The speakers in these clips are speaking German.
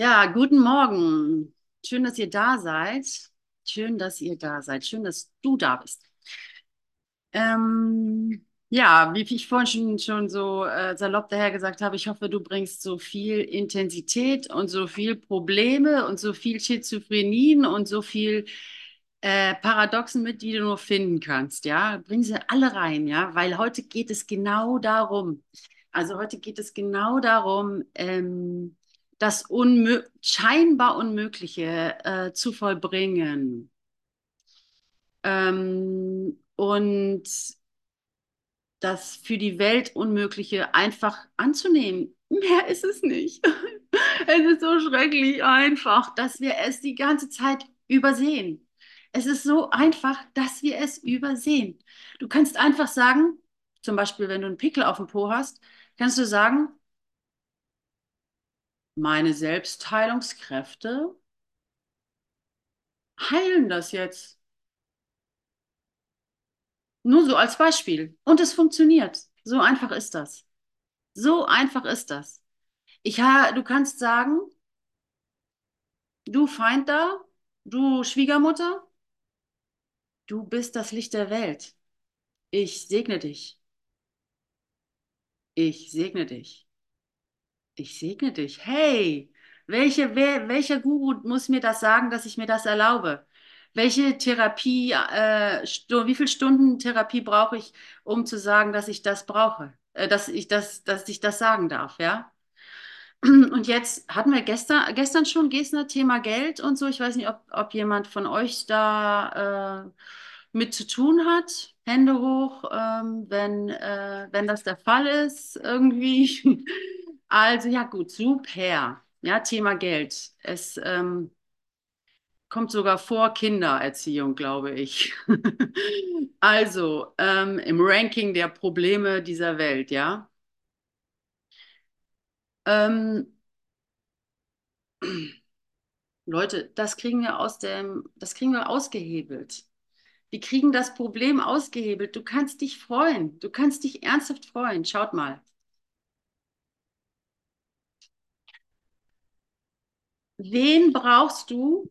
Ja, guten Morgen. Schön, dass ihr da seid. Schön, dass ihr da seid. Schön, dass du da bist. Ähm, ja, wie ich vorhin schon, schon so äh, salopp daher gesagt habe, ich hoffe, du bringst so viel Intensität und so viel Probleme und so viel Schizophrenien und so viel äh, Paradoxen mit, die du nur finden kannst. Ja, bring sie alle rein, ja, weil heute geht es genau darum. Also heute geht es genau darum, ähm, das Unmö scheinbar Unmögliche äh, zu vollbringen. Ähm, und das für die Welt Unmögliche einfach anzunehmen. Mehr ist es nicht. Es ist so schrecklich einfach, dass wir es die ganze Zeit übersehen. Es ist so einfach, dass wir es übersehen. Du kannst einfach sagen, zum Beispiel, wenn du einen Pickel auf dem Po hast, kannst du sagen, meine Selbstheilungskräfte heilen das jetzt. Nur so als Beispiel. Und es funktioniert. So einfach ist das. So einfach ist das. Ich du kannst sagen, du Feind da, du Schwiegermutter, du bist das Licht der Welt. Ich segne dich. Ich segne dich. Ich segne dich. Hey, welche, wer, welcher Guru muss mir das sagen, dass ich mir das erlaube? Welche Therapie, äh, wie viele Stunden Therapie brauche ich, um zu sagen, dass ich das brauche, äh, dass ich das, dass ich das sagen darf, ja? Und jetzt hatten wir gestern, gestern schon Gesner Thema Geld und so. Ich weiß nicht, ob, ob jemand von euch da äh, mit zu tun hat. Hände hoch, ähm, wenn, äh, wenn das der Fall ist, irgendwie. Also ja gut, super. Ja, Thema Geld. Es ähm, kommt sogar vor Kindererziehung, glaube ich. Also ähm, im Ranking der Probleme dieser Welt, ja. Ähm, Leute, das kriegen wir aus dem, das kriegen wir ausgehebelt. Wir kriegen das Problem ausgehebelt. Du kannst dich freuen. Du kannst dich ernsthaft freuen. Schaut mal. Wen brauchst du?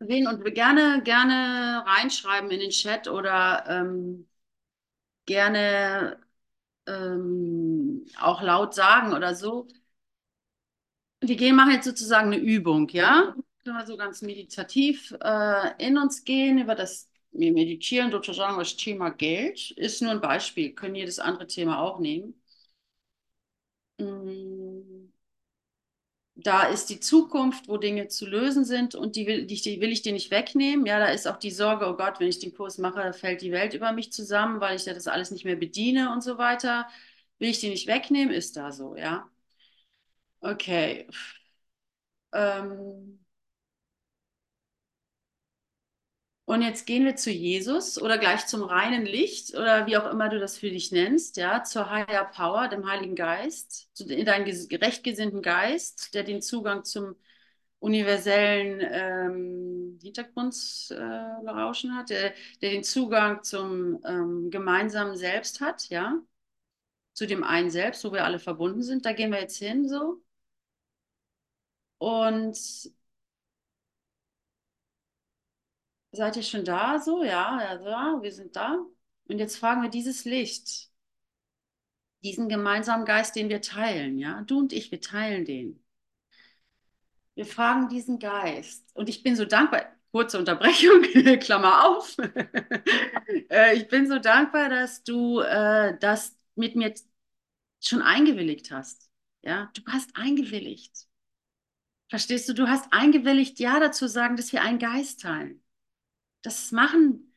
Wen und gerne, gerne reinschreiben in den Chat oder ähm, gerne ähm, auch laut sagen oder so. Wir gehen, machen jetzt sozusagen eine Übung, ja? Können wir so ganz meditativ äh, in uns gehen, über das wir meditieren sozusagen das Thema Geld. Ist nur ein Beispiel, können jedes andere Thema auch nehmen. Mm. Da ist die Zukunft, wo Dinge zu lösen sind und die will, die, die will ich dir nicht wegnehmen. Ja, da ist auch die Sorge, oh Gott, wenn ich den Kurs mache, fällt die Welt über mich zusammen, weil ich ja das alles nicht mehr bediene und so weiter. Will ich die nicht wegnehmen, ist da so, ja. Okay. Ähm, Und jetzt gehen wir zu Jesus oder gleich zum reinen Licht oder wie auch immer du das für dich nennst, ja, zur Higher Power, dem Heiligen Geist, in deinen rechtgesinnten Geist, der den Zugang zum universellen ähm, Hintergrundrauschen äh, hat, der, der, den Zugang zum ähm, gemeinsamen Selbst hat, ja, zu dem einen Selbst, wo wir alle verbunden sind. Da gehen wir jetzt hin so. Und Seid ihr schon da? So, ja, ja, wir sind da. Und jetzt fragen wir dieses Licht, diesen gemeinsamen Geist, den wir teilen, ja, du und ich, wir teilen den. Wir fragen diesen Geist. Und ich bin so dankbar, kurze Unterbrechung, Klammer auf. Äh, ich bin so dankbar, dass du äh, das mit mir schon eingewilligt hast. Ja, du hast eingewilligt. Verstehst du? Du hast eingewilligt, ja dazu sagen, dass wir einen Geist teilen. Das machen,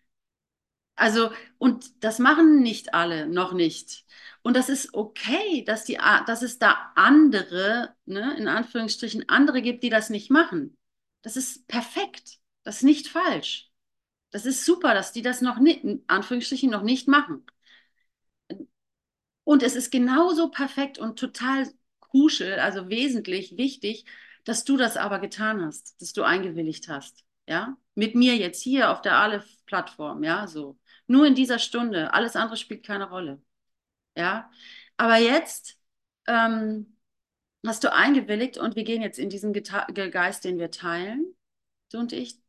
also, und das machen nicht alle, noch nicht. Und das ist okay, dass, die, dass es da andere, ne, in Anführungsstrichen, andere gibt, die das nicht machen. Das ist perfekt. Das ist nicht falsch. Das ist super, dass die das noch nicht, in Anführungsstrichen, noch nicht machen. Und es ist genauso perfekt und total crucial, also wesentlich wichtig, dass du das aber getan hast, dass du eingewilligt hast ja, mit mir jetzt hier auf der Aleph-Plattform, ja, so. Nur in dieser Stunde, alles andere spielt keine Rolle, ja. Aber jetzt ähm, hast du eingewilligt und wir gehen jetzt in diesen Geta Geist, den wir teilen, du und ich.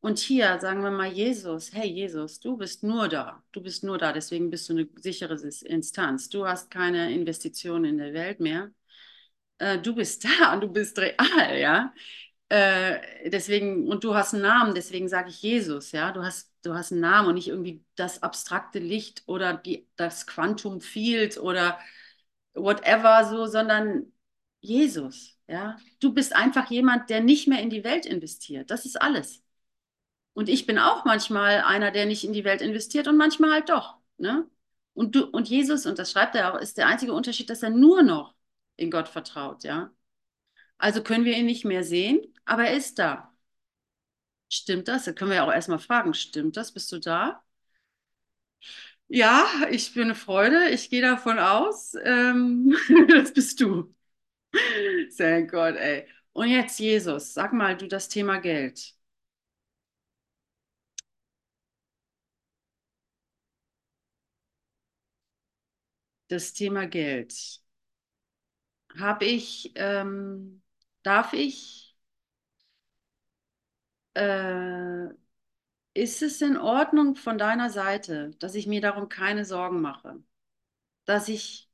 Und hier sagen wir mal Jesus, hey Jesus, du bist nur da, du bist nur da, deswegen bist du eine sichere Instanz. Du hast keine Investitionen in der Welt mehr. Äh, du bist da und du bist real, ja. Äh, deswegen, und du hast einen Namen, deswegen sage ich Jesus, ja. Du hast, du hast einen Namen und nicht irgendwie das abstrakte Licht oder die, das Quantum Field oder whatever so, sondern Jesus, ja. Du bist einfach jemand, der nicht mehr in die Welt investiert. Das ist alles. Und ich bin auch manchmal einer, der nicht in die Welt investiert und manchmal halt doch. Ne? Und, du, und Jesus, und das schreibt er auch, ist der einzige Unterschied, dass er nur noch in Gott vertraut, ja. Also können wir ihn nicht mehr sehen, aber er ist da. Stimmt das? Da können wir ja auch erstmal fragen, stimmt das? Bist du da? Ja, ich bin eine Freude. Ich gehe davon aus. Ähm, das bist du. Thank Gott, ey. Und jetzt, Jesus, sag mal, du das Thema Geld. Das Thema Geld. Habe ich, ähm, darf ich, äh, ist es in Ordnung von deiner Seite, dass ich mir darum keine Sorgen mache? Dass ich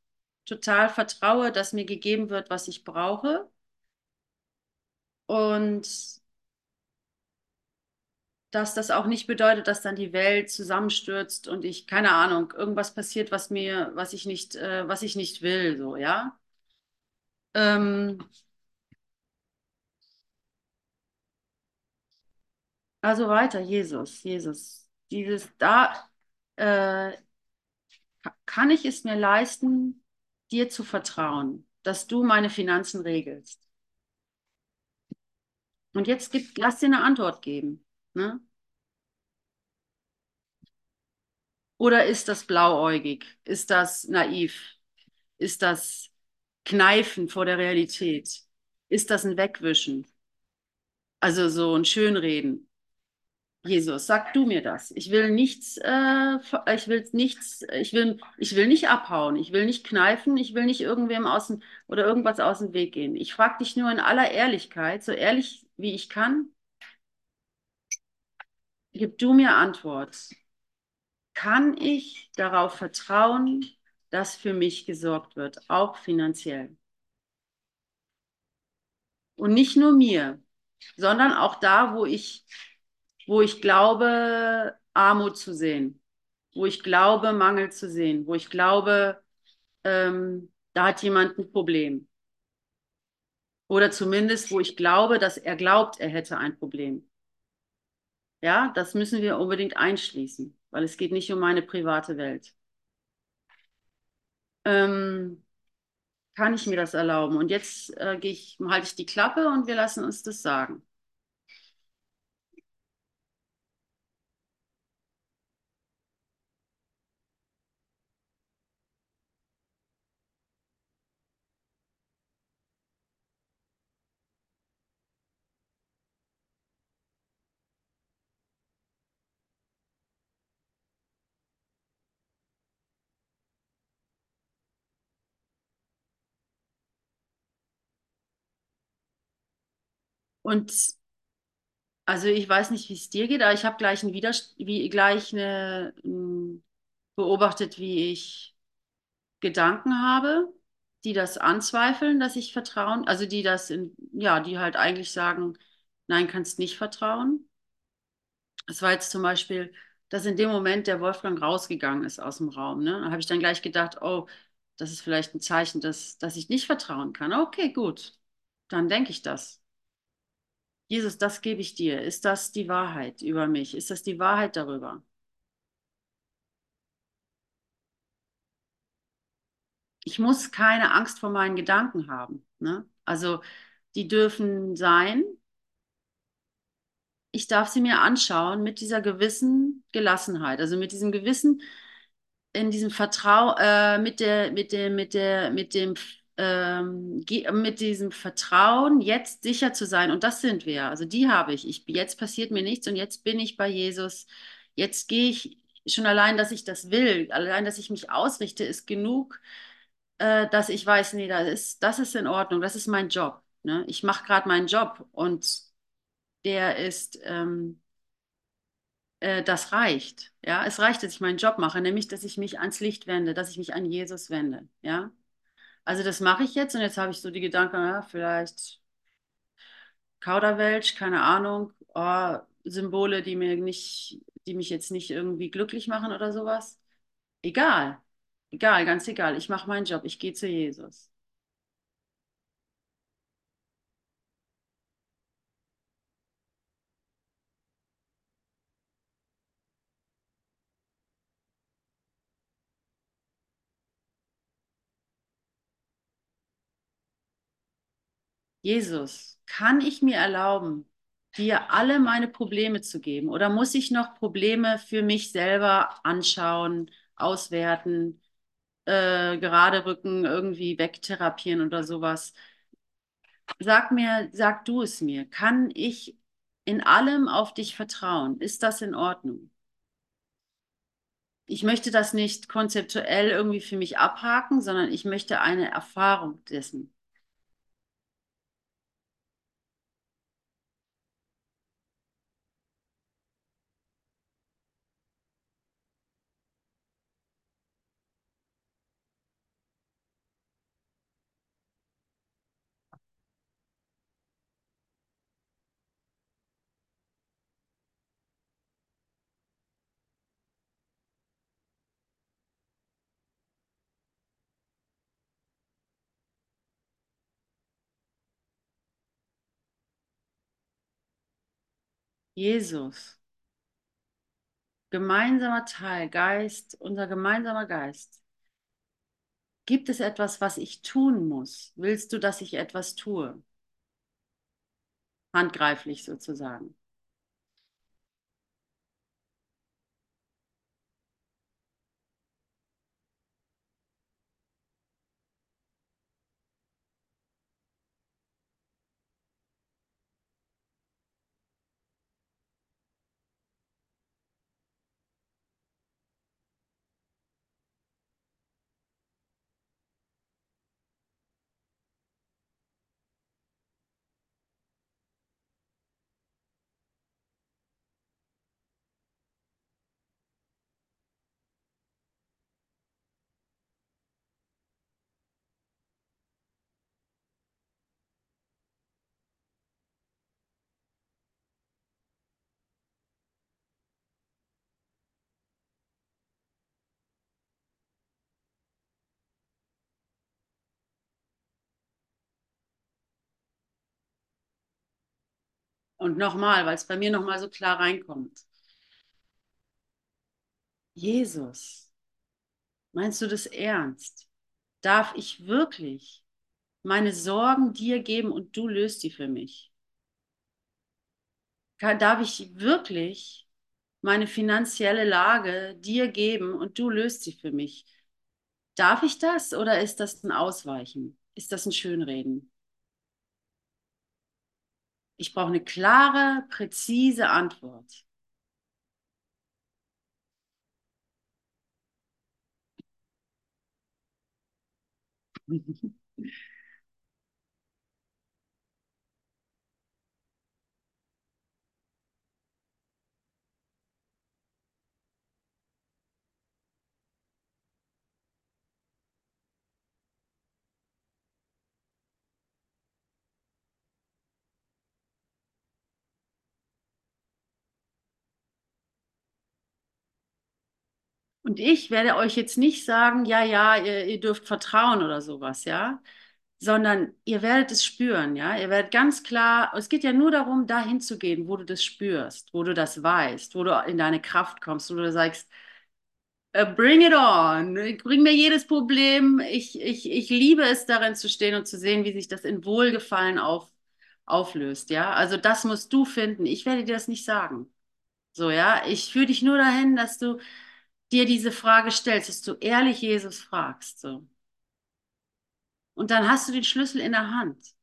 total vertraue, dass mir gegeben wird, was ich brauche? Und dass das auch nicht bedeutet, dass dann die Welt zusammenstürzt und ich, keine Ahnung, irgendwas passiert, was mir, was ich nicht, äh, was ich nicht will, so, ja? Ähm, also weiter, Jesus, Jesus. Dieses da äh, kann ich es mir leisten, dir zu vertrauen, dass du meine Finanzen regelst. Und jetzt gib, lass dir eine Antwort geben. Ne? Oder ist das blauäugig? Ist das naiv? Ist das Kneifen vor der Realität? Ist das ein Wegwischen? Also so ein Schönreden. Jesus, sag du mir das. Ich will nichts, äh, ich will nichts, ich will, ich will nicht abhauen, ich will nicht kneifen, ich will nicht irgendwem außen oder irgendwas aus dem Weg gehen. Ich frage dich nur in aller Ehrlichkeit, so ehrlich wie ich kann, gib du mir Antwort. Kann ich darauf vertrauen, dass für mich gesorgt wird, auch finanziell? Und nicht nur mir, sondern auch da, wo ich, wo ich glaube, Armut zu sehen, wo ich glaube, Mangel zu sehen, wo ich glaube, ähm, da hat jemand ein Problem. Oder zumindest, wo ich glaube, dass er glaubt, er hätte ein Problem. Ja, das müssen wir unbedingt einschließen, weil es geht nicht um meine private Welt. Ähm, kann ich mir das erlauben? Und jetzt äh, ich, halte ich die Klappe und wir lassen uns das sagen. Und also ich weiß nicht, wie es dir geht, aber ich habe gleich, ein wie, gleich eine, hm, beobachtet, wie ich Gedanken habe, die das anzweifeln, dass ich vertrauen, also die das, in, ja, die halt eigentlich sagen, nein, kannst nicht vertrauen. Es war jetzt zum Beispiel, dass in dem Moment der Wolfgang rausgegangen ist aus dem Raum. Ne? Da habe ich dann gleich gedacht, oh, das ist vielleicht ein Zeichen, dass, dass ich nicht vertrauen kann. Okay, gut, dann denke ich das. Jesus, das gebe ich dir. Ist das die Wahrheit über mich? Ist das die Wahrheit darüber? Ich muss keine Angst vor meinen Gedanken haben. Ne? Also die dürfen sein. Ich darf sie mir anschauen mit dieser gewissen Gelassenheit, also mit diesem gewissen, in diesem Vertrauen, äh, mit der, mit der, mit der, mit dem ähm, mit diesem Vertrauen, jetzt sicher zu sein. Und das sind wir. Also die habe ich. ich. Jetzt passiert mir nichts und jetzt bin ich bei Jesus. Jetzt gehe ich schon allein, dass ich das will, allein, dass ich mich ausrichte, ist genug, äh, dass ich weiß, nee, das ist, das ist in Ordnung, das ist mein Job. Ne? Ich mache gerade meinen Job und der ist, ähm, äh, das reicht. Ja, es reicht, dass ich meinen Job mache, nämlich, dass ich mich ans Licht wende, dass ich mich an Jesus wende. Ja, also das mache ich jetzt und jetzt habe ich so die Gedanken, ja, vielleicht Kauderwelsch, keine Ahnung, oh, Symbole, die mir nicht, die mich jetzt nicht irgendwie glücklich machen oder sowas. Egal, egal, ganz egal. Ich mache meinen Job, ich gehe zu Jesus. Jesus, kann ich mir erlauben, dir alle meine Probleme zu geben? Oder muss ich noch Probleme für mich selber anschauen, auswerten, äh, gerade rücken, irgendwie wegtherapieren oder sowas? Sag mir, sag du es mir. Kann ich in allem auf dich vertrauen? Ist das in Ordnung? Ich möchte das nicht konzeptuell irgendwie für mich abhaken, sondern ich möchte eine Erfahrung dessen. Jesus, gemeinsamer Teil, Geist, unser gemeinsamer Geist. Gibt es etwas, was ich tun muss? Willst du, dass ich etwas tue? Handgreiflich sozusagen. Und nochmal, weil es bei mir nochmal so klar reinkommt. Jesus, meinst du das ernst? Darf ich wirklich meine Sorgen dir geben und du löst die für mich? Darf ich wirklich meine finanzielle Lage dir geben und du löst sie für mich? Darf ich das oder ist das ein Ausweichen? Ist das ein Schönreden? Ich brauche eine klare, präzise Antwort. Und ich werde euch jetzt nicht sagen, ja, ja, ihr, ihr dürft vertrauen oder sowas, ja, sondern ihr werdet es spüren, ja. Ihr werdet ganz klar, es geht ja nur darum, dahin zu gehen, wo du das spürst, wo du das weißt, wo du in deine Kraft kommst, wo du sagst, äh, bring it on, bring mir jedes Problem. Ich, ich, ich liebe es, darin zu stehen und zu sehen, wie sich das in Wohlgefallen auf, auflöst, ja. Also das musst du finden. Ich werde dir das nicht sagen. So, ja. Ich führe dich nur dahin, dass du dir diese Frage stellst, dass du ehrlich Jesus fragst. So. Und dann hast du den Schlüssel in der Hand.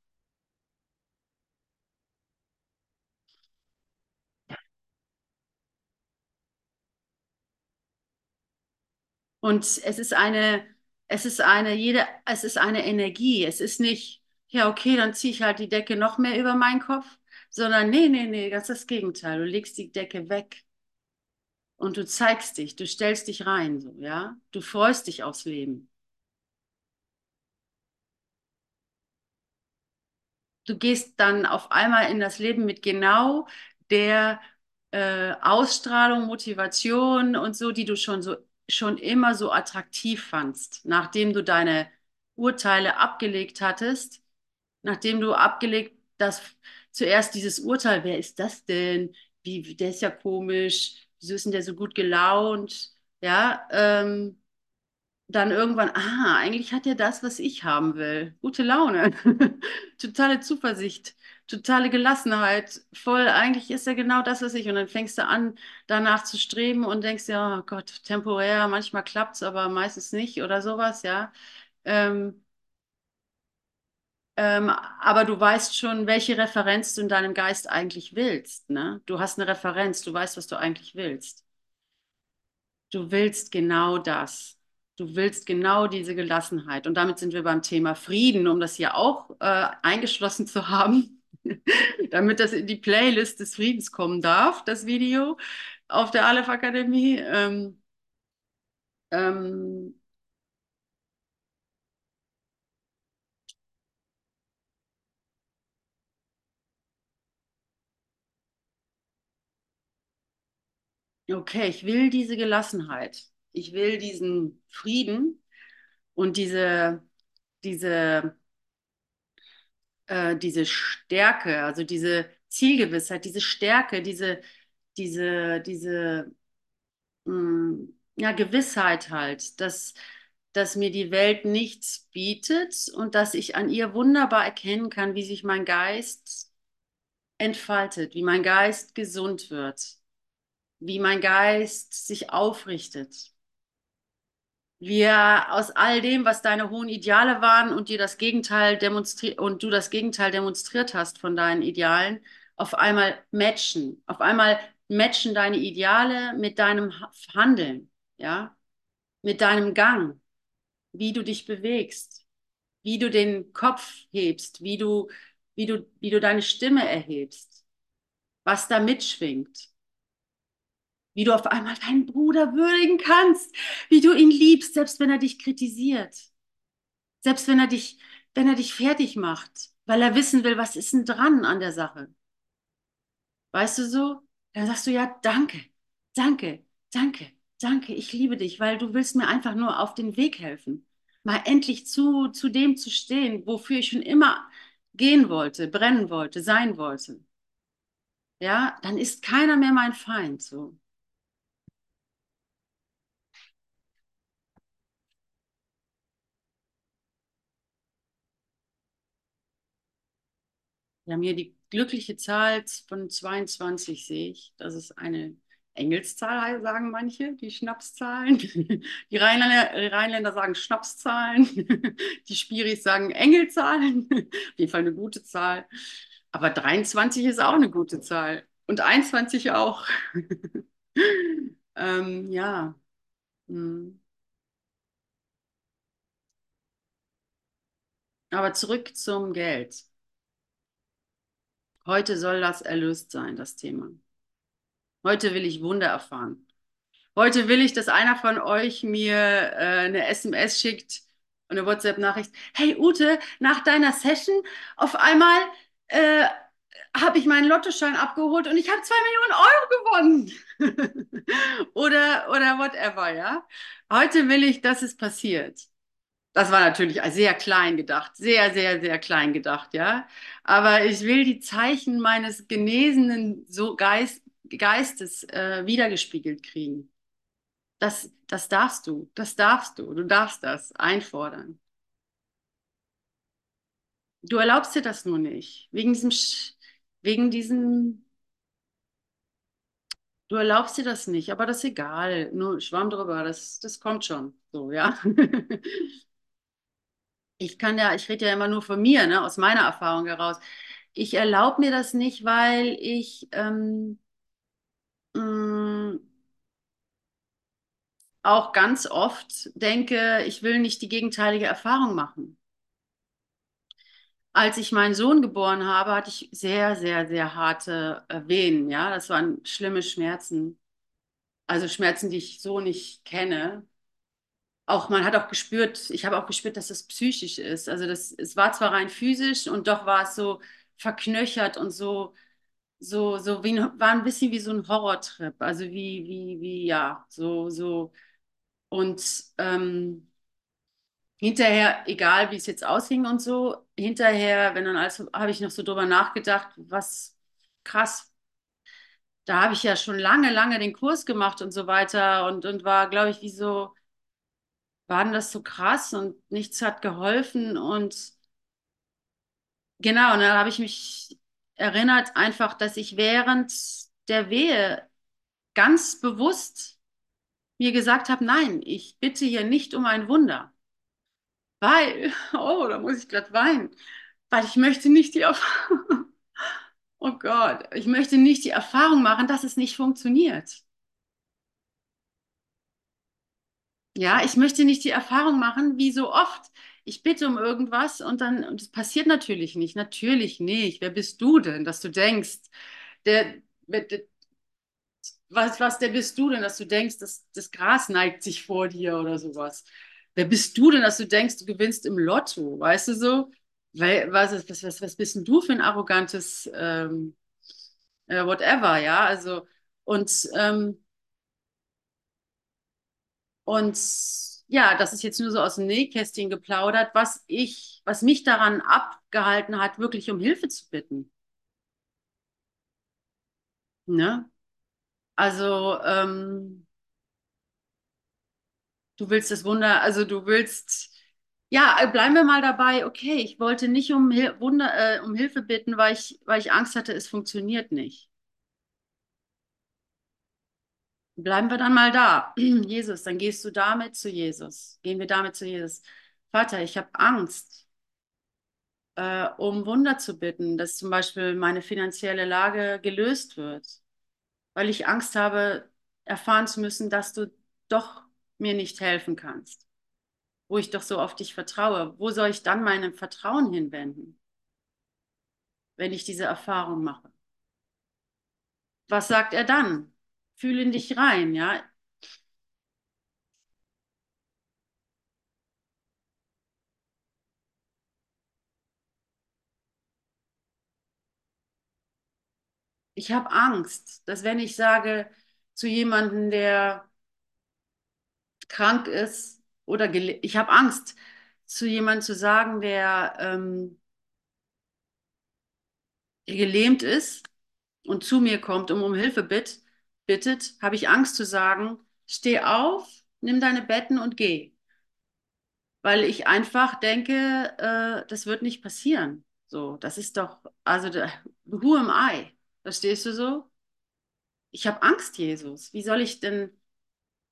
Und es ist eine, Es ist eine, jede, es ist eine Energie. Es ist nicht, ja, okay, dann ziehe ich halt die Decke noch mehr über meinen Kopf, sondern nee, nee, nee, ganz das Gegenteil. Du legst die Decke weg und du zeigst dich, du stellst dich rein, so, ja. Du freust dich aufs Leben. Du gehst dann auf einmal in das Leben mit genau der äh, Ausstrahlung, Motivation und so, die du schon so schon immer so attraktiv fandst, nachdem du deine Urteile abgelegt hattest, nachdem du abgelegt, dass zuerst dieses Urteil, wer ist das denn? Wie, der ist ja komisch, wieso ist denn der so gut gelaunt? Ja, ähm, dann irgendwann, ah, eigentlich hat er das, was ich haben will. Gute Laune, totale Zuversicht, totale Gelassenheit, voll, eigentlich ist er genau das, was ich. Und dann fängst du an, danach zu streben und denkst ja, oh Gott, temporär, manchmal klappt es, aber meistens nicht oder sowas, ja. Ähm, ähm, aber du weißt schon, welche Referenz du in deinem Geist eigentlich willst, ne? Du hast eine Referenz, du weißt, was du eigentlich willst. Du willst genau das. Du willst genau diese Gelassenheit. Und damit sind wir beim Thema Frieden, um das hier auch äh, eingeschlossen zu haben, damit das in die Playlist des Friedens kommen darf, das Video auf der Aleph Akademie. Ähm, ähm, okay, ich will diese Gelassenheit. Ich will diesen Frieden und diese, diese äh, diese Stärke, also diese Zielgewissheit, diese Stärke, diese, diese, diese mh, mm, ja, Gewissheit halt, dass, dass mir die Welt nichts bietet und dass ich an ihr wunderbar erkennen kann, wie sich mein Geist entfaltet, wie mein Geist gesund wird, wie mein Geist sich aufrichtet. Wir aus all dem, was deine hohen Ideale waren und dir das Gegenteil demonstriert und du das Gegenteil demonstriert hast von deinen Idealen, auf einmal matchen. Auf einmal matchen deine Ideale mit deinem Handeln, ja, mit deinem Gang, wie du dich bewegst, wie du den Kopf hebst, wie du, wie du, wie du deine Stimme erhebst, was da mitschwingt wie du auf einmal deinen Bruder würdigen kannst, wie du ihn liebst, selbst wenn er dich kritisiert, selbst wenn er dich, wenn er dich fertig macht, weil er wissen will, was ist denn dran an der Sache. Weißt du so? Dann sagst du ja, danke, danke, danke, danke, ich liebe dich, weil du willst mir einfach nur auf den Weg helfen. Mal endlich zu, zu dem zu stehen, wofür ich schon immer gehen wollte, brennen wollte, sein wollte. Ja, dann ist keiner mehr mein Feind, so. Wir haben hier die glückliche Zahl von 22, sehe ich. Das ist eine Engelszahl, sagen manche, die Schnapszahlen. Die Rheinländer, die Rheinländer sagen Schnapszahlen. Die Spiris sagen Engelzahlen. Auf jeden Fall eine gute Zahl. Aber 23 ist auch eine gute Zahl. Und 21 auch. ähm, ja. Hm. Aber zurück zum Geld. Heute soll das erlöst sein, das Thema. Heute will ich Wunder erfahren. Heute will ich, dass einer von euch mir äh, eine SMS schickt, eine WhatsApp-Nachricht. Hey Ute, nach deiner Session auf einmal äh, habe ich meinen Lottoschein abgeholt und ich habe zwei Millionen Euro gewonnen. oder, oder whatever, ja. Heute will ich, dass es passiert. Das war natürlich sehr klein gedacht, sehr, sehr, sehr klein gedacht, ja. Aber ich will die Zeichen meines genesenen so Geist, Geistes äh, wiedergespiegelt kriegen. Das, das darfst du, das darfst du, du darfst das einfordern. Du erlaubst dir das nur nicht, wegen diesem, wegen diesem, du erlaubst dir das nicht, aber das ist egal, nur Schwamm drüber, das, das kommt schon, so, ja. ich kann ja, ich rede ja immer nur von mir, ne, aus meiner Erfahrung heraus. Ich erlaube mir das nicht, weil ich ähm, mh, mm, auch ganz oft denke, ich will nicht die gegenteilige Erfahrung machen. Als ich meinen Sohn geboren habe, hatte ich sehr, sehr, sehr harte äh, Wehen. Ja, das waren schlimme Schmerzen. Also Schmerzen, die ich so nicht kenne. Auch man hat auch gespürt, ich habe auch gespürt, dass das psychisch ist. Also das, es war zwar rein physisch und doch war es so verknöchert und so, so, so wie, war ein bisschen wie so ein Horrortrip. Also wie, wie, wie, ja, so, so. Und ähm, hinterher, egal wie es jetzt ausging und so, hinterher, wenn dann alles, habe ich noch so drüber nachgedacht, was krass. Da habe ich ja schon lange, lange den Kurs gemacht und so weiter und, und war, glaube ich, wie so, war das so krass und nichts hat geholfen und genau, und dann habe ich mich erinnert einfach, dass ich während der Wehe ganz bewusst mir gesagt habe, nein, ich bitte hier nicht um ein Wunder. Weil, oh, da muss ich gerade weinen, weil ich möchte nicht die Erfahrung, oh Gott, ich möchte nicht die Erfahrung machen, dass es nicht funktioniert. Ja, ich möchte nicht die Erfahrung machen, wie so oft. Ich bitte um irgendwas und dann, und es passiert natürlich nicht. Natürlich nicht. Wer bist du denn, dass du denkst, der, der was, was, der bist du denn, dass du denkst, dass das Gras neigt sich vor dir oder sowas? Wer bist du denn, dass du denkst, du gewinnst im Lotto? Weißt du so? Weil, was, was, was, was bist denn du für ein arrogantes ähm, äh, whatever, ja? Also, und, ähm, und ja, das ist jetzt nur so aus dem Nähkästchen geplaudert, was ich, was mich daran abgehalten hat, wirklich um Hilfe zu bitten. Ne? Also, ähm, du willst das Wunder, also du willst, ja, bleiben wir mal dabei, okay, ich wollte nicht um, Hil Wunder, äh, um Hilfe bitten, weil ich, weil ich Angst hatte, es funktioniert nicht. Bleiben wir dann mal da. Jesus, dann gehst du damit zu Jesus. Gehen wir damit zu Jesus. Vater, ich habe Angst, äh, um Wunder zu bitten, dass zum Beispiel meine finanzielle Lage gelöst wird, weil ich Angst habe, erfahren zu müssen, dass du doch mir nicht helfen kannst, wo ich doch so auf dich vertraue. Wo soll ich dann mein Vertrauen hinwenden, wenn ich diese Erfahrung mache? Was sagt er dann? Fühl in dich rein, ja. Ich habe Angst, dass wenn ich sage zu jemandem, der krank ist oder ich habe Angst, zu jemandem zu sagen, der ähm, gelähmt ist und zu mir kommt und um Hilfe bitt, bittet, habe ich Angst zu sagen, steh auf, nimm deine Betten und geh. Weil ich einfach denke, äh, das wird nicht passieren. So, das ist doch, also, who am I? Verstehst du so? Ich habe Angst, Jesus. Wie soll ich denn,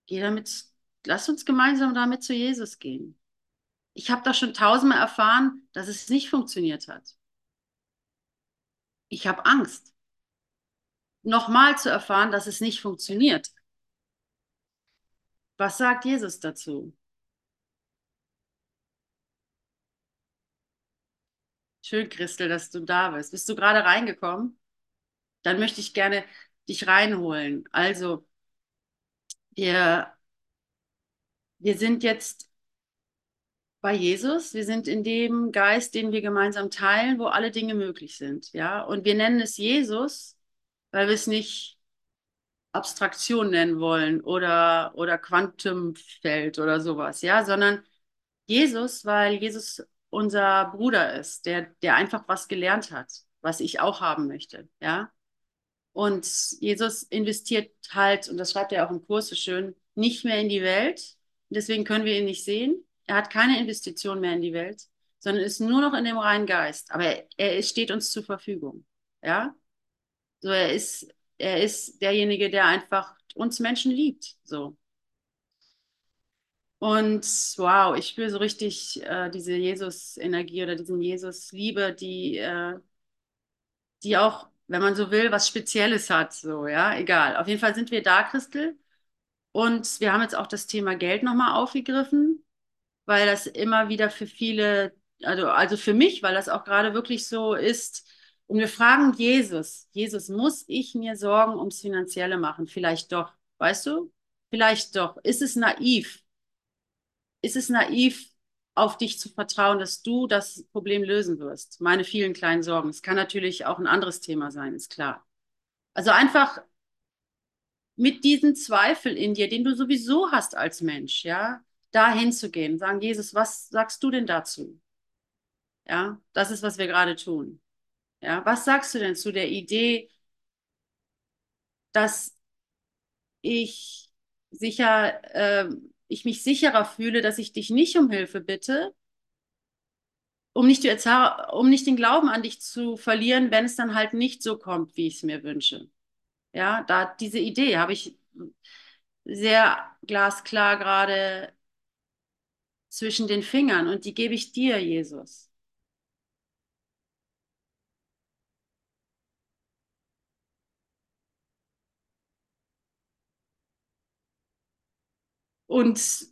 geh damit, lass uns gemeinsam damit zu Jesus gehen. Ich habe da schon tausendmal erfahren, dass es nicht funktioniert hat. Ich habe Angst, nochmal zu erfahren, dass es nicht funktioniert. Was sagt Jesus dazu? Schön, Christel, dass du da bist. Bist du gerade reingekommen? Dann möchte ich gerne dich reinholen. Also, wir, wir sind jetzt bei Jesus. Wir sind in dem Geist, den wir gemeinsam teilen, wo alle Dinge möglich sind. Ja, und wir nennen es Jesus, weil wir es nicht Abstraktion nennen wollen oder, oder Quantumfeld oder sowas, ja, sondern Jesus, weil Jesus unser Bruder ist, der, der einfach was gelernt hat, was ich auch haben möchte, ja. Und Jesus investiert halt, und das schreibt er auch im Kurs so schön, nicht mehr in die Welt. Deswegen können wir ihn nicht sehen. Er hat keine Investition mehr in die Welt, sondern ist nur noch in dem reinen Geist. Aber er, er steht uns zur Verfügung. Ja? So, er ist, er ist derjenige, der einfach uns Menschen liebt. So. Und wow, ich spüre so richtig äh, diese Jesus-Energie oder diesen Jesus-Liebe, die, äh, die auch, wenn man so will, was Spezielles hat. So, ja, egal. Auf jeden Fall sind wir da, Christel. Und wir haben jetzt auch das Thema Geld nochmal aufgegriffen, weil das immer wieder für viele, also, also für mich, weil das auch gerade wirklich so ist. Und wir fragen Jesus, Jesus, muss ich mir Sorgen ums Finanzielle machen? Vielleicht doch, weißt du? Vielleicht doch. Ist es naiv? Ist es naiv, auf dich zu vertrauen, dass du das Problem lösen wirst? Meine vielen kleinen Sorgen. Es kann natürlich auch ein anderes Thema sein, ist klar. Also einfach mit diesem Zweifel in dir, den du sowieso hast als Mensch, ja, da hinzugehen, sagen, Jesus, was sagst du denn dazu? Ja, das ist, was wir gerade tun. Ja, was sagst du denn zu der Idee, dass ich sicher, äh, ich mich sicherer fühle, dass ich dich nicht um Hilfe bitte, um nicht, um nicht den Glauben an dich zu verlieren, wenn es dann halt nicht so kommt, wie ich es mir wünsche. Ja, da diese Idee habe ich sehr glasklar gerade zwischen den Fingern und die gebe ich dir, Jesus. Und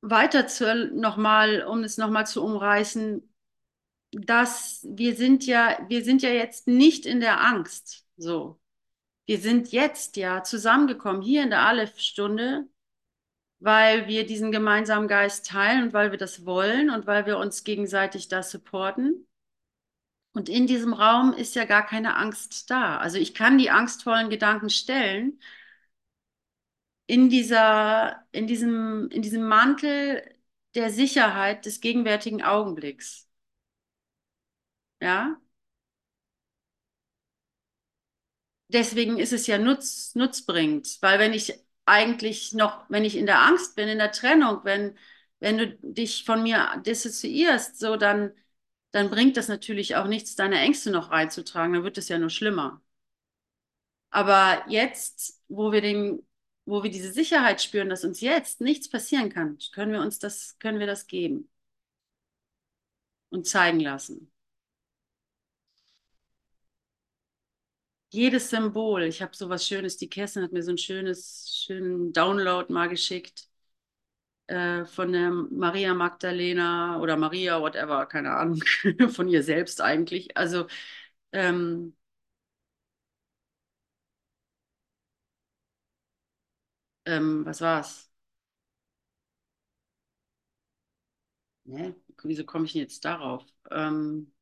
weiter zu, nochmal, um es nochmal zu umreißen, dass wir sind ja, wir sind ja jetzt nicht in der Angst, so. Wir sind jetzt ja zusammengekommen hier in der Aleph-Stunde, weil wir diesen gemeinsamen Geist teilen und weil wir das wollen und weil wir uns gegenseitig da supporten. Und in diesem Raum ist ja gar keine Angst da. Also ich kann die angstvollen Gedanken stellen in dieser, in diesem, in diesem Mantel der Sicherheit des gegenwärtigen Augenblicks. Ja? Deswegen ist es ja nutz, nutzbringend, weil wenn ich eigentlich noch, wenn ich in der Angst bin, in der Trennung, wenn, wenn du dich von mir dissoziierst, so dann, dann bringt das natürlich auch nichts, deine Ängste noch reinzutragen, dann wird es ja nur schlimmer. Aber jetzt, wo wir den, wo wir diese Sicherheit spüren, dass uns jetzt nichts passieren kann, können wir uns das, können wir das geben und zeigen lassen. Jedes Symbol, ich habe so was Schönes, die Kerstin hat mir so ein schönes, schönen Download mal geschickt äh, von der Maria Magdalena oder Maria, whatever, keine Ahnung, von ihr selbst eigentlich. Also ähm, ähm, was war's? Ne? Wieso komme ich denn jetzt darauf? Ähm,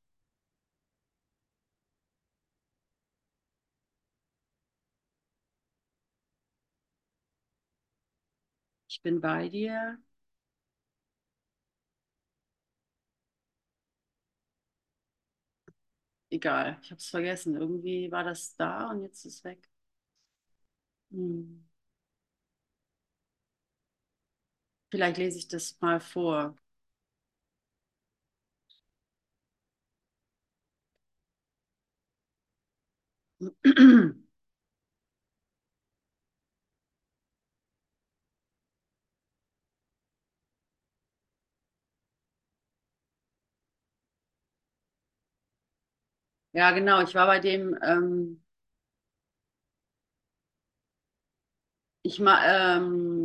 ich bin bei dir. Egal, ich habe es vergessen. Irgendwie war das da und jetzt ist es weg. Hm. Vielleicht lese ich das mal vor. Ja, genau. Ich war bei dem, ähm, ich ma, ähm,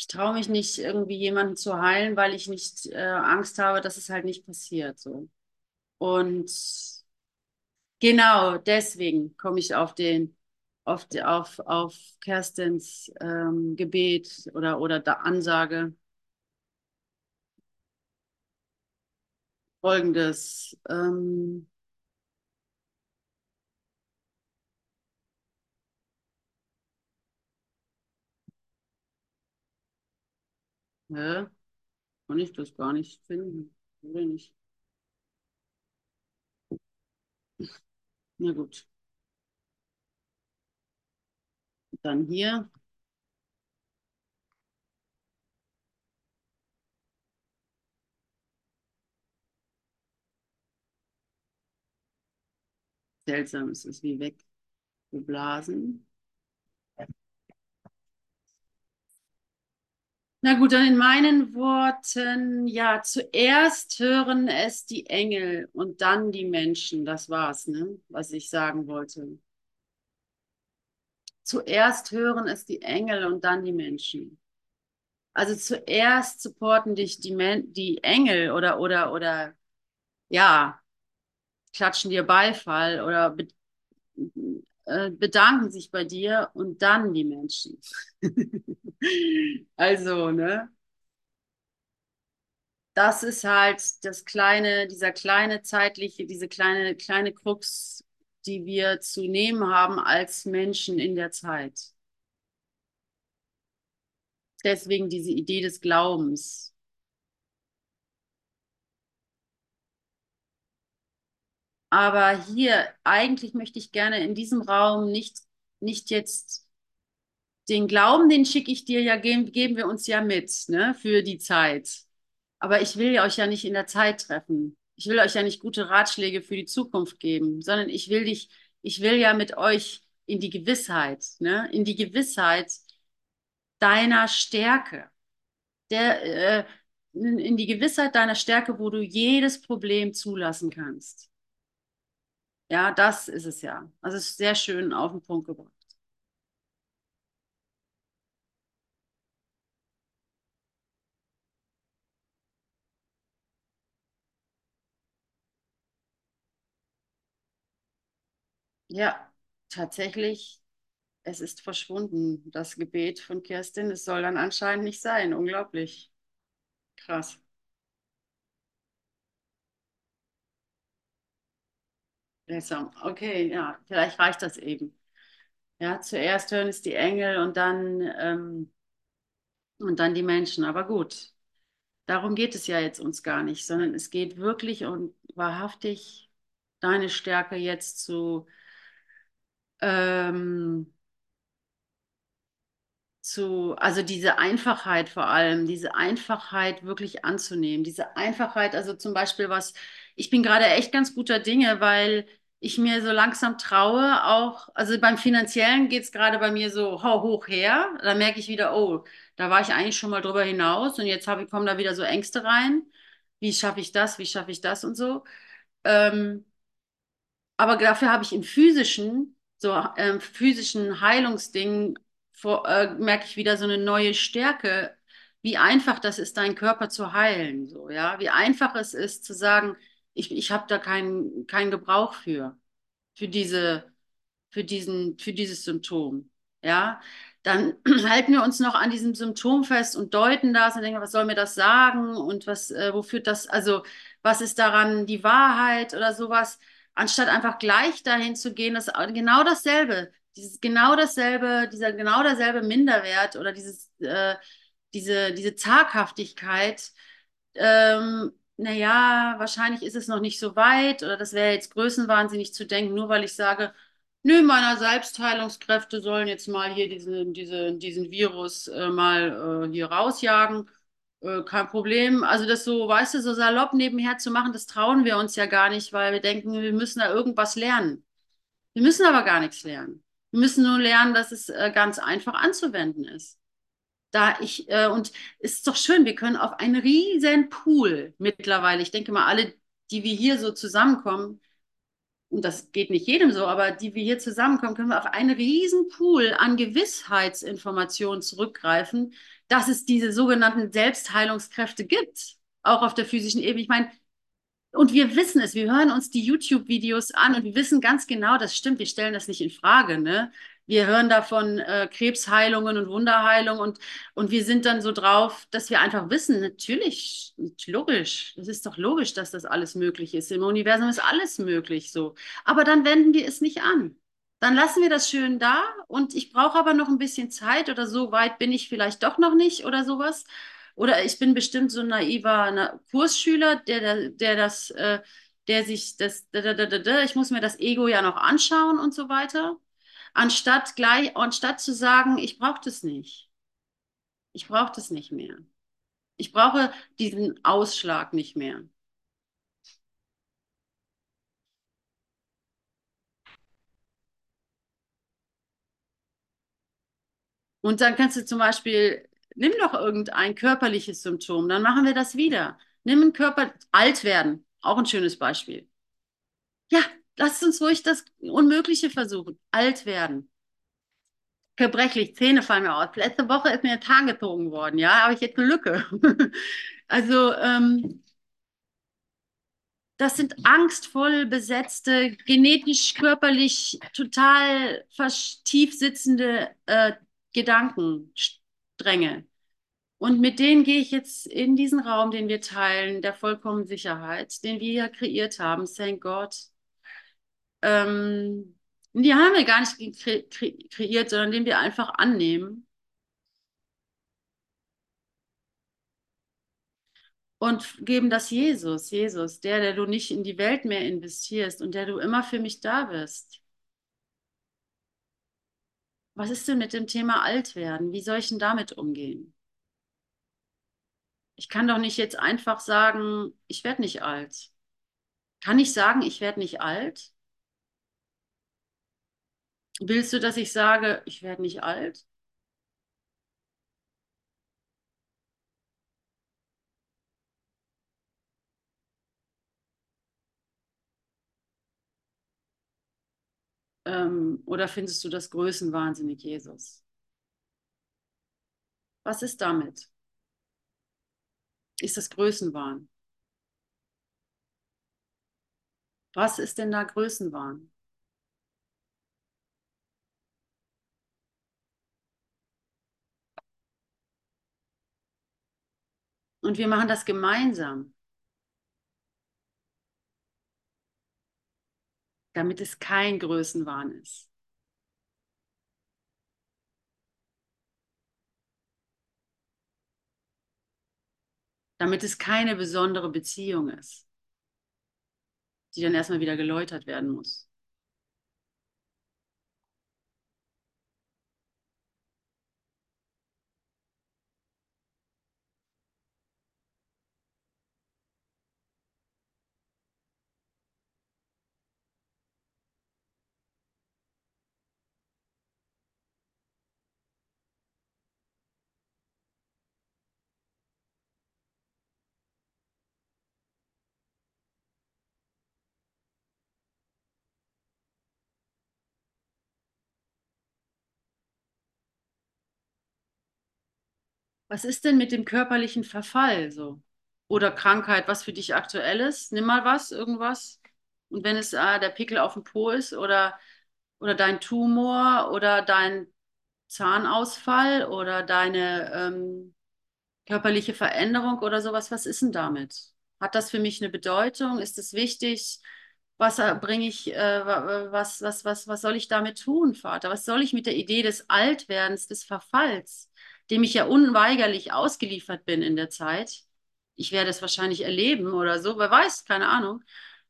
ich traue mich nicht, irgendwie jemanden zu heilen, weil ich nicht äh, Angst habe, dass es halt nicht passiert. So. Und genau deswegen komme ich auf den, auf, auf, auf Kerstins ähm, Gebet oder, oder Ansage. Folgendes. Ähm, hä? Kann ich das gar nicht finden? Oder nicht? Na gut. Dann hier. Seltsam, es ist wie weggeblasen. Na gut, dann in meinen Worten, ja, zuerst hören es die Engel und dann die Menschen. Das war's, ne, was ich sagen wollte. zuerst hören es die Engel und dann die Menschen. Also zuerst supporten dich die, Men die Engel oder, oder, oder, ja, klatschen dir Beifall oder äh, bedanken sich bei dir und dann die Menschen. also, ne? Das ist halt das kleine, dieser kleine zeitliche, diese kleine, kleine Krux, die wir zu nehmen haben als Menschen in der Zeit. Deswegen diese Idee des Glaubens. Aber hier, eigentlich möchte ich gerne in diesem Raum nicht, nicht jetzt den Glauben, den schicke ich dir ja, geben, geben wir uns ja mit, ne, für die Zeit. Aber ich will euch ja nicht in der Zeit treffen. Ich will euch ja nicht gute Ratschläge für die Zukunft geben, sondern ich will dich, ich will ja mit euch in die Gewissheit, ne, in die Gewissheit deiner Stärke, der, äh, in die Gewissheit deiner Stärke, wo du jedes Problem zulassen kannst. Ja, das ist es ja. Also es ist sehr schön auf den Punkt gebracht. Ja, tatsächlich, es ist verschwunden, das Gebet von Kerstin. Es soll dann anscheinend nicht sein. Unglaublich. Krass. Seltsam. Okay, ja, vielleicht reicht das eben. Ja, zuerst hören es die Engel und dann, ähm, und dann die Menschen. Aber gut, darum geht es ja jetzt uns gar nicht, sondern es geht wirklich und wahrhaftig deine Stärke jetzt zu ähm, zu, also diese Einfachheit vor allem, diese Einfachheit wirklich anzunehmen, diese Einfachheit, also zum Beispiel was, ich bin gerade echt ganz guter Dinge, weil ich mir so langsam traue, auch, also beim Finanziellen geht es gerade bei mir so hoch her, da merke ich wieder, oh, da war ich eigentlich schon mal drüber hinaus und jetzt ich, kommen da wieder so Ängste rein, wie schaffe ich das, wie schaffe ich das und so. Ähm, aber dafür habe ich im physischen, so ähm, physischen Heilungsdingen, vor, äh, merke ich wieder so eine neue Stärke, wie einfach das ist, deinen Körper zu heilen. So, ja? Wie einfach es ist zu sagen, ich, ich habe da keinen keinen Gebrauch für, für diese, für diesen, für dieses Symptom. Ja, dann halten wir uns noch an diesem Symptom fest und deuten das und denken, was soll mir das sagen und was, äh, wo führt das, also was ist daran die Wahrheit oder sowas anstatt einfach gleich dahin zu gehen, dass genau dasselbe, dieses genau dasselbe, dieser genau derselbe Minderwert oder dieses, äh, diese, diese Zaghaftigkeit, ähm, naja, wahrscheinlich ist es noch nicht so weit oder das wäre jetzt größenwahnsinnig zu denken, nur weil ich sage, nö, meiner Selbstheilungskräfte sollen jetzt mal hier diesen, diese, diesen Virus äh, mal äh, hier rausjagen äh, kein Problem. Also das so, weißt du, so salopp nebenher zu machen, das trauen wir uns ja gar nicht, weil wir denken, wir müssen da irgendwas lernen. Wir müssen aber gar nichts lernen. Wir müssen nur lernen, dass es äh, ganz einfach anzuwenden ist. Da ich, äh, und es ist doch schön, wir können auf einen riesen Pool mittlerweile, ich denke mal, alle, die wir hier so zusammenkommen, und das geht nicht jedem so, aber die wir hier zusammenkommen, können wir auf einen riesen Pool an Gewissheitsinformationen zurückgreifen, dass es diese sogenannten Selbstheilungskräfte gibt, auch auf der physischen Ebene. Ich meine, und wir wissen es, wir hören uns die YouTube-Videos an und wir wissen ganz genau, das stimmt, wir stellen das nicht in Frage, ne? Wir hören davon äh, Krebsheilungen und Wunderheilung und, und wir sind dann so drauf, dass wir einfach wissen, natürlich, logisch, das ist doch logisch, dass das alles möglich ist. Im Universum ist alles möglich so. Aber dann wenden wir es nicht an. Dann lassen wir das schön da und ich brauche aber noch ein bisschen Zeit oder so weit bin ich vielleicht doch noch nicht oder sowas. Oder ich bin bestimmt so ein naiver Kursschüler, der, der, der das, äh, der sich das, ich muss mir das Ego ja noch anschauen und so weiter anstatt gleich, anstatt zu sagen, ich brauche das nicht. Ich brauche das nicht mehr. Ich brauche diesen Ausschlag nicht mehr. Und dann kannst du zum Beispiel, nimm doch irgendein körperliches Symptom, dann machen wir das wieder. Nimm ein Körper, alt werden, auch ein schönes Beispiel. Ja, lasst uns ruhig das Unmögliche versuchen, alt werden. gebrechlich, Zähne fallen mir aus. Letzte Woche ist mir ein Zahn gezogen worden, ja, habe ich jetzt eine Lücke. also, ähm, das sind angstvoll besetzte, genetisch, körperlich total tief sitzende äh, Gedankenstränge. Und mit denen gehe ich jetzt in diesen Raum, den wir teilen, der vollkommenen Sicherheit, den wir ja kreiert haben, thank God. Ähm, die haben wir gar nicht kre kre kreiert, sondern den wir einfach annehmen. Und geben das Jesus, Jesus, der, der du nicht in die Welt mehr investierst und der du immer für mich da bist. Was ist denn mit dem Thema Altwerden? Wie soll ich denn damit umgehen? Ich kann doch nicht jetzt einfach sagen, ich werde nicht alt. Kann ich sagen, ich werde nicht alt? Willst du, dass ich sage, ich werde nicht alt? Ähm, oder findest du das größenwahnsinnig, Jesus? Was ist damit? Ist das Größenwahn? Was ist denn da Größenwahn? Und wir machen das gemeinsam, damit es kein Größenwahn ist. Damit es keine besondere Beziehung ist, die dann erstmal wieder geläutert werden muss. Was ist denn mit dem körperlichen Verfall so? Oder Krankheit, was für dich aktuell ist? Nimm mal was, irgendwas. Und wenn es äh, der Pickel auf dem Po ist oder, oder dein Tumor oder dein Zahnausfall oder deine ähm, körperliche Veränderung oder sowas, was ist denn damit? Hat das für mich eine Bedeutung? Ist es wichtig? Was äh, bringe ich, äh, was, was, was, was soll ich damit tun, Vater? Was soll ich mit der Idee des Altwerdens, des Verfalls? Dem ich ja unweigerlich ausgeliefert bin in der Zeit. Ich werde es wahrscheinlich erleben oder so, wer weiß, keine Ahnung.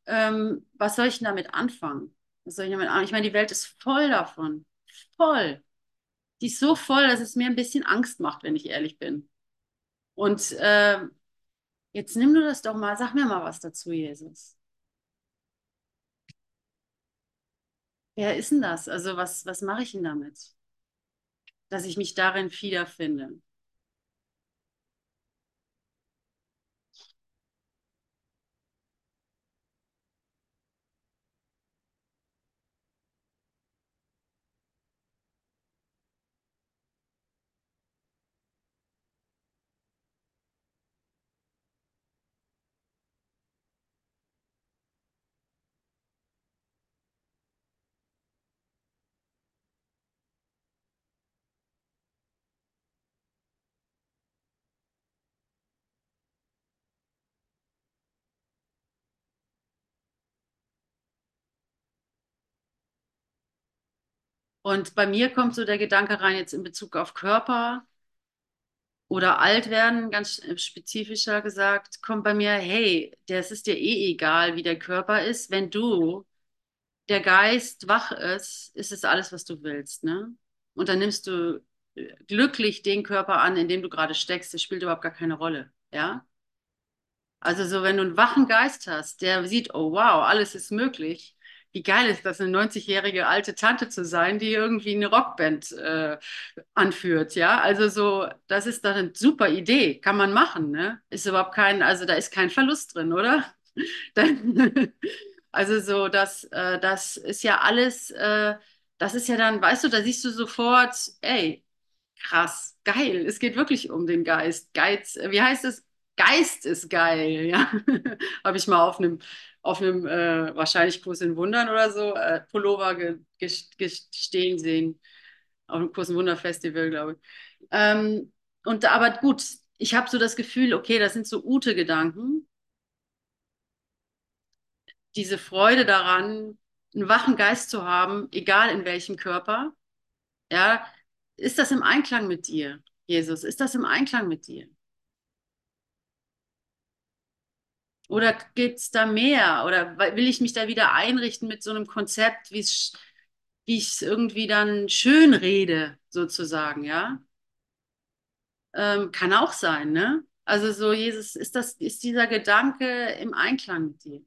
Ähm, was soll ich denn damit anfangen? Was soll ich damit anfangen? Ich meine, die Welt ist voll davon. Voll. Die ist so voll, dass es mir ein bisschen Angst macht, wenn ich ehrlich bin. Und äh, jetzt nimm du das doch mal, sag mir mal was dazu, Jesus. Wer ist denn das? Also was, was mache ich denn damit? Dass ich mich darin wiederfinde. Und bei mir kommt so der Gedanke rein, jetzt in Bezug auf Körper oder alt werden, ganz spezifischer gesagt, kommt bei mir, hey, das ist dir eh egal, wie der Körper ist. Wenn du, der Geist wach ist, ist es alles, was du willst. Ne? Und dann nimmst du glücklich den Körper an, in dem du gerade steckst. Das spielt überhaupt gar keine Rolle. Ja? Also so, wenn du einen wachen Geist hast, der sieht, oh wow, alles ist möglich, wie geil ist das, eine 90-jährige alte Tante zu sein, die irgendwie eine Rockband äh, anführt, ja? Also so, das ist doch eine super Idee, kann man machen, ne? Ist überhaupt kein, also da ist kein Verlust drin, oder? also so, das, äh, das ist ja alles, äh, Das ist ja dann, weißt du, da siehst du sofort, ey, krass, geil, es geht wirklich um den Geist. Geiz, wie heißt es? Geist ist geil, ja. Habe ich mal auf einem, auf einem äh, wahrscheinlich Kurs in Wundern oder so, äh, Pullover stehen sehen. Auf einem Kurs in Wunder Festival, glaube ich. Ähm, und aber gut, ich habe so das Gefühl, okay, das sind so Ute-Gedanken. Diese Freude daran, einen wachen Geist zu haben, egal in welchem Körper. Ja, ist das im Einklang mit dir, Jesus? Ist das im Einklang mit dir? Oder gibt es da mehr? Oder will ich mich da wieder einrichten mit so einem Konzept, wie ich es irgendwie dann schön rede, sozusagen, ja? Ähm, kann auch sein, ne? Also so, Jesus, ist das, ist dieser Gedanke im Einklang mit dir?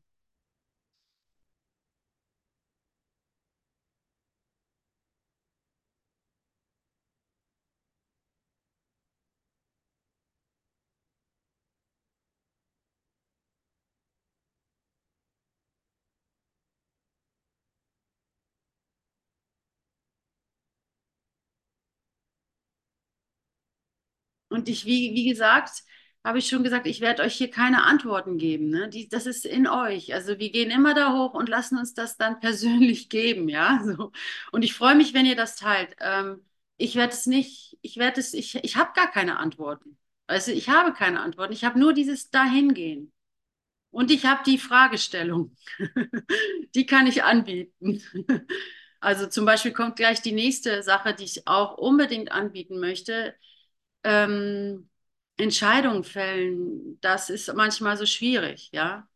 Und ich, wie, wie gesagt, habe ich schon gesagt, ich werde euch hier keine Antworten geben. Ne? Die, das ist in euch. Also wir gehen immer da hoch und lassen uns das dann persönlich geben, ja. So. Und ich freue mich, wenn ihr das teilt. Ähm, ich werde es nicht, ich werde es, ich, ich habe gar keine Antworten. Also ich habe keine Antworten. Ich habe nur dieses Dahingehen. Und ich habe die Fragestellung. die kann ich anbieten. Also zum Beispiel kommt gleich die nächste Sache, die ich auch unbedingt anbieten möchte ähm, Entscheidungen fällen, das ist manchmal so schwierig, ja.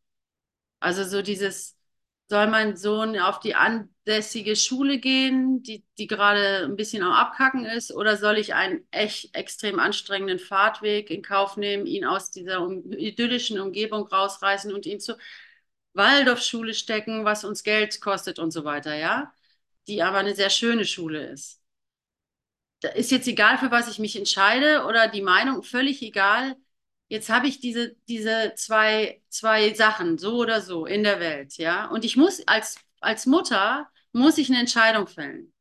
Also so dieses, soll mein Sohn auf die ansässige Schule gehen, die, die gerade ein bisschen am Abkacken ist, oder soll ich einen echt extrem anstrengenden Fahrtweg in Kauf nehmen, ihn aus dieser um, idyllischen Umgebung rausreißen und ihn zur Waldorfschule stecken, was uns Geld kostet und so weiter, ja? Die aber eine sehr schöne Schule ist ist jetzt egal, für was ich mich entscheide oder die Meinung, völlig egal. Jetzt habe ich diese, diese zwei, zwei Sachen, so oder so, in der Welt, ja. Und ich muss als, als Mutter, muss ich eine Entscheidung fällen.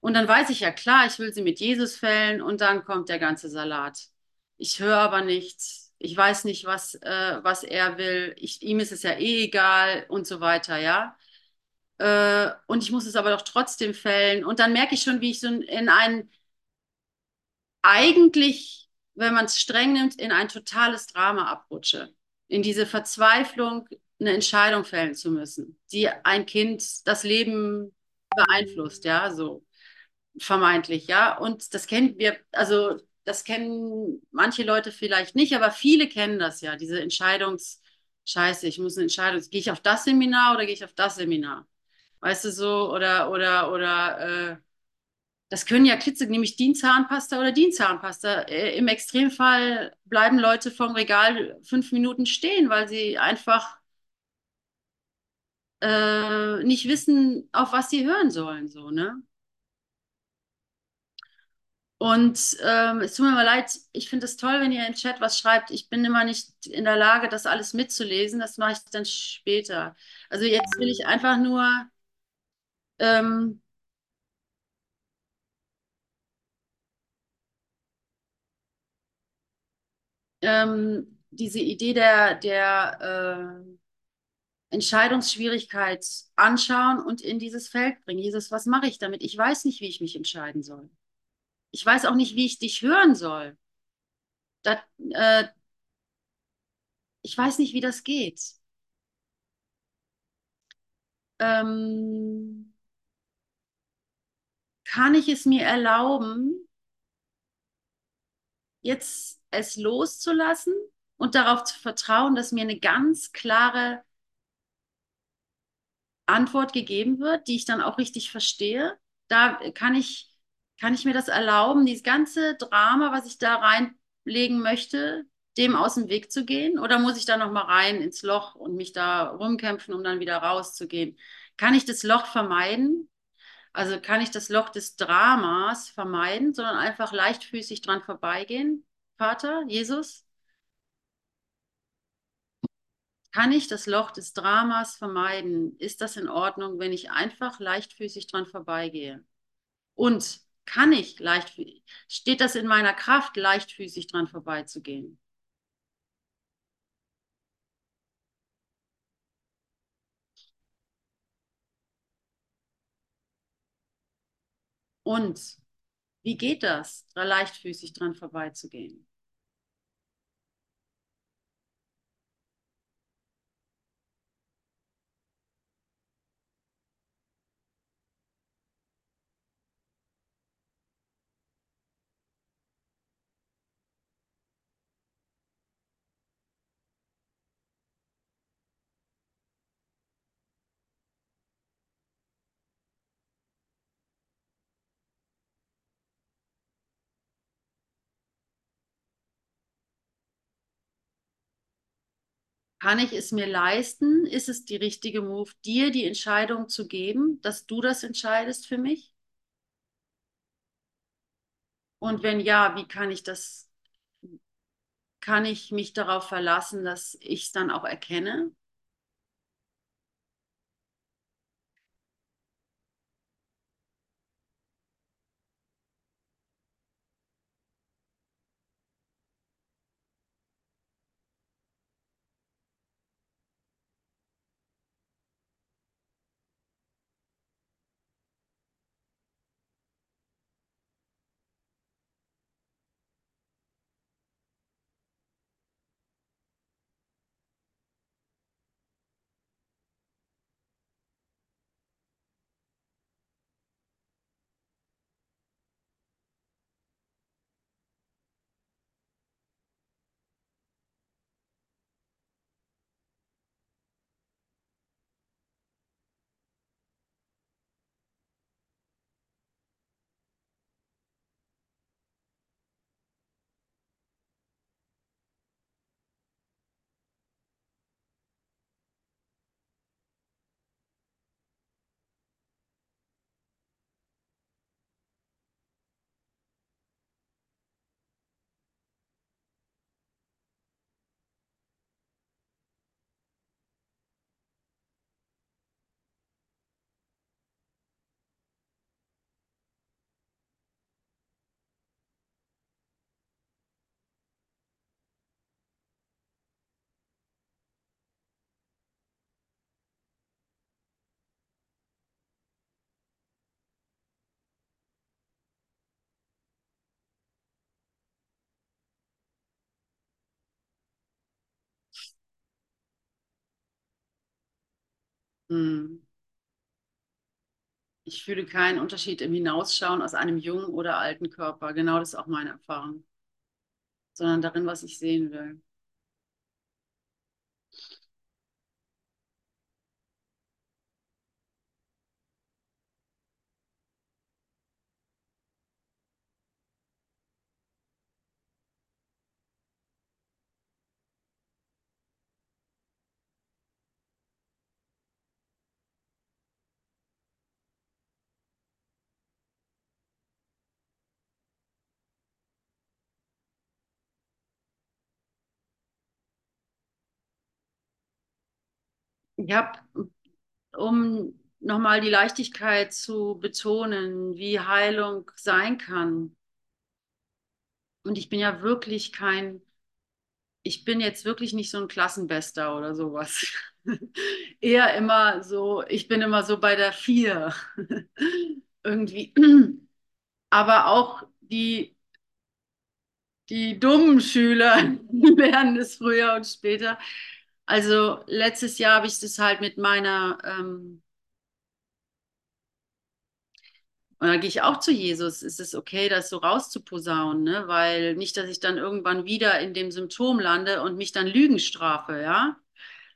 Und dann weiß ich ja, klar, ich will sie mit Jesus fällen und dann kommt der ganze Salat. Ich höre aber nichts. Ich weiß nicht, was, äh, was er will. Ich, ihm ist es ja eh egal und so weiter, ja. Äh, und ich muss es aber doch trotzdem fällen. Und dann merke ich schon, wie ich so in einen eigentlich, wenn man es streng nimmt, in ein totales Drama abrutsche. In diese Verzweiflung, eine Entscheidung fällen zu müssen, die ein Kind das Leben beeinflusst, ja, so vermeintlich, ja. Und das kennen wir, also das kennen manche Leute vielleicht nicht, aber viele kennen das ja, diese Entscheidungs, Scheiße, ich muss eine Entscheidung, gehe ich auf das Seminar oder gehe ich auf das Seminar? Weißt du so, oder, oder, oder, äh, das können ja Klitze, nämlich DIN-Zahnpasta oder DIN-Zahnpasta. Äh, Im Extremfall bleiben Leute vom Regal fünf Minuten stehen, weil sie einfach äh, nicht wissen, auf was sie hören sollen, so, ne? Und ähm, es tut mir mal leid, ich finde es toll, wenn ihr im Chat was schreibt. Ich bin immer nicht in der Lage, das alles mitzulesen. Das mache ich dann später. Also jetzt will ich einfach nur ähm, ähm, diese Idee der, der äh, Entscheidungsschwierigkeit anschauen und in dieses Feld bringen. Jesus, was mache ich damit? Ich weiß nicht, wie ich mich entscheiden soll. Ich weiß auch nicht, wie ich dich hören soll. Das, äh, ich weiß nicht, wie das geht. Ähm, kann ich es mir erlauben, jetzt es loszulassen und darauf zu vertrauen, dass mir eine ganz klare Antwort gegeben wird, die ich dann auch richtig verstehe. Da kann ich, kann ich mir das erlauben, dieses ganze Drama, was ich da reinlegen möchte, dem aus dem Weg zu gehen? Oder muss ich da nochmal rein ins Loch und mich da rumkämpfen, um dann wieder rauszugehen? Kann ich das Loch vermeiden? Also kann ich das Loch des Dramas vermeiden, sondern einfach leichtfüßig dran vorbeigehen? Vater, Jesus? Kann ich das Loch des Dramas vermeiden? Ist das in Ordnung, wenn ich einfach leichtfüßig dran vorbeigehe? Und kann ich leichtfüßig, steht das in meiner Kraft, leichtfüßig dran vorbeizugehen? Und wie geht das, da leichtfüßig dran vorbeizugehen? Kann ich es mir leisten? Ist es die richtige Move, dir die Entscheidung zu geben, dass du das entscheidest für mich? Und wenn ja, wie kann ich das, kann ich mich darauf verlassen, dass ich es dann auch erkenne? Hm. Ich fühle keinen Unterschied im Hinausschauen aus einem jungen oder alten Körper. Genau das ist auch meine Erfahrung. Sondern darin, was ich sehen will. Ich habe, um nochmal die Leichtigkeit zu betonen, wie Heilung sein kann. Und ich bin ja wirklich kein, ich bin jetzt wirklich nicht so ein Klassenbester oder sowas. Eher immer so, ich bin immer so bei der Vier. Irgendwie. Aber auch die, die dummen Schüler lernen es früher und später. Also letztes Jahr habe ich das halt mit meiner, ähm, und da gehe ich auch zu Jesus. Ist es okay, das so rauszuposaunen, ne? Weil nicht, dass ich dann irgendwann wieder in dem Symptom lande und mich dann Lügen strafe, ja?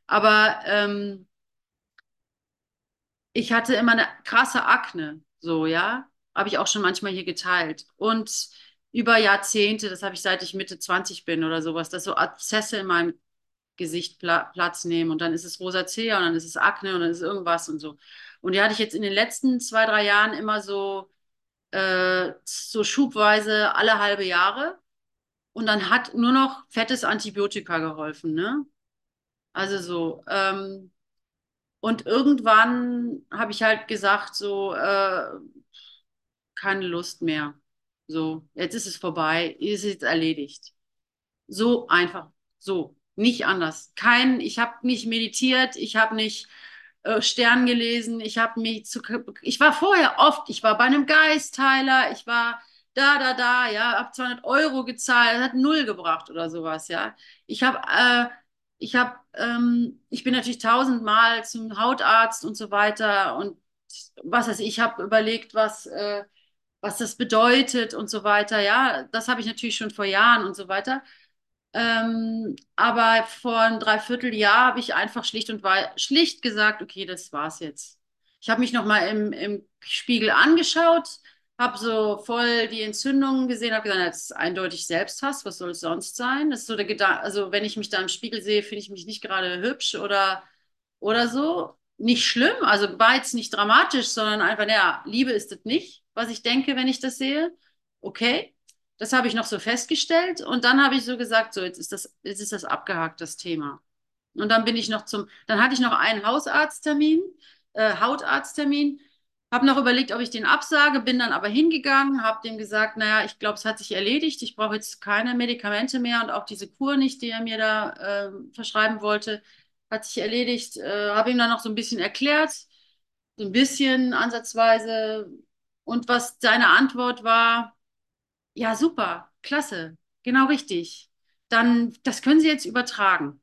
Aber ähm, ich hatte immer eine krasse Akne, so, ja? Habe ich auch schon manchmal hier geteilt. Und über Jahrzehnte, das habe ich seit ich Mitte 20 bin oder sowas, dass so Abszesse in meinem Gesicht Pla Platz nehmen und dann ist es Rosacea und dann ist es Akne und dann ist irgendwas und so. Und die hatte ich jetzt in den letzten zwei, drei Jahren immer so, äh, so schubweise alle halbe Jahre. Und dann hat nur noch fettes Antibiotika geholfen, ne? Also so. Ähm, und irgendwann habe ich halt gesagt, so, äh, keine Lust mehr. So, jetzt ist es vorbei, ist jetzt erledigt. So einfach, so, nicht anders. Kein, ich habe nicht meditiert, ich habe nicht äh, Stern gelesen, ich habe mich zu, ich war vorher oft, ich war bei einem Geistheiler, ich war da, da, da, ja, hab 200 Euro gezahlt, hat null gebracht oder sowas, ja. Ich habe, äh, ich habe, ähm, ich bin natürlich tausendmal zum Hautarzt und so weiter und was weiß ich, ich habe überlegt, was, äh, was das bedeutet und so weiter, ja. Das habe ich natürlich schon vor Jahren und so weiter. Ähm, aber vor ein Dreivierteljahr habe ich einfach schlicht und schlicht gesagt, okay, das war's jetzt. Ich habe mich nochmal im, im Spiegel angeschaut, habe so voll die Entzündungen gesehen, habe gesagt, das ist eindeutig Selbsthass, was soll es sonst sein? Das ist so der Gedanke, also wenn ich mich da im Spiegel sehe, finde ich mich nicht gerade hübsch oder, oder so. Nicht schlimm, also war jetzt nicht dramatisch, sondern einfach, naja, Liebe ist es nicht, was ich denke, wenn ich das sehe. Okay, das habe ich noch so festgestellt und dann habe ich so gesagt, so jetzt ist das, jetzt ist das abgehakt, das Thema. Und dann bin ich noch zum, dann hatte ich noch einen Hausarzttermin, äh, Hautarzttermin, habe noch überlegt, ob ich den absage, bin dann aber hingegangen, habe dem gesagt, naja, ich glaube, es hat sich erledigt, ich brauche jetzt keine Medikamente mehr und auch diese Kur nicht, die er mir da äh, verschreiben wollte, hat sich erledigt. Äh, habe ihm dann noch so ein bisschen erklärt, so ein bisschen ansatzweise. Und was seine Antwort war, ja, super, klasse, genau richtig. Dann, das können Sie jetzt übertragen.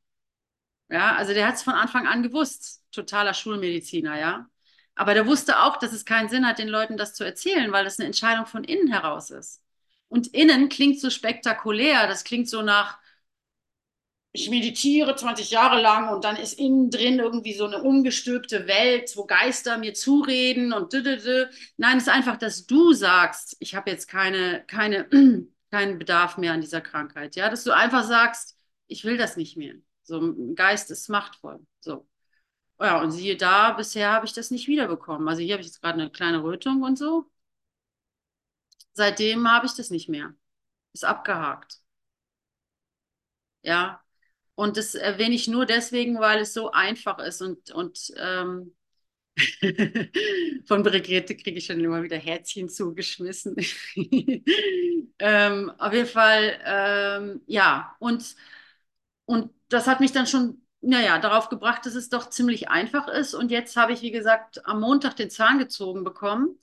Ja, also der hat es von Anfang an gewusst, totaler Schulmediziner, ja. Aber der wusste auch, dass es keinen Sinn hat, den Leuten das zu erzählen, weil das eine Entscheidung von innen heraus ist. Und innen klingt so spektakulär, das klingt so nach, ich meditiere 20 Jahre lang und dann ist innen drin irgendwie so eine umgestülpte Welt, wo Geister mir zureden und dü, dü, dü. Nein, es ist einfach, dass du sagst, ich habe jetzt keine, keine, keinen Bedarf mehr an dieser Krankheit. Ja, dass du einfach sagst, ich will das nicht mehr. So, ein Geist ist machtvoll. So. Ja, und siehe da, bisher habe ich das nicht wiederbekommen. Also hier habe ich jetzt gerade eine kleine Rötung und so. Seitdem habe ich das nicht mehr. Ist abgehakt. Ja, und das erwähne ich nur deswegen, weil es so einfach ist und, und ähm, von Brigitte kriege ich schon immer wieder Herzchen zugeschmissen. ähm, auf jeden Fall, ähm, ja, und, und das hat mich dann schon, naja, darauf gebracht, dass es doch ziemlich einfach ist. Und jetzt habe ich, wie gesagt, am Montag den Zahn gezogen bekommen.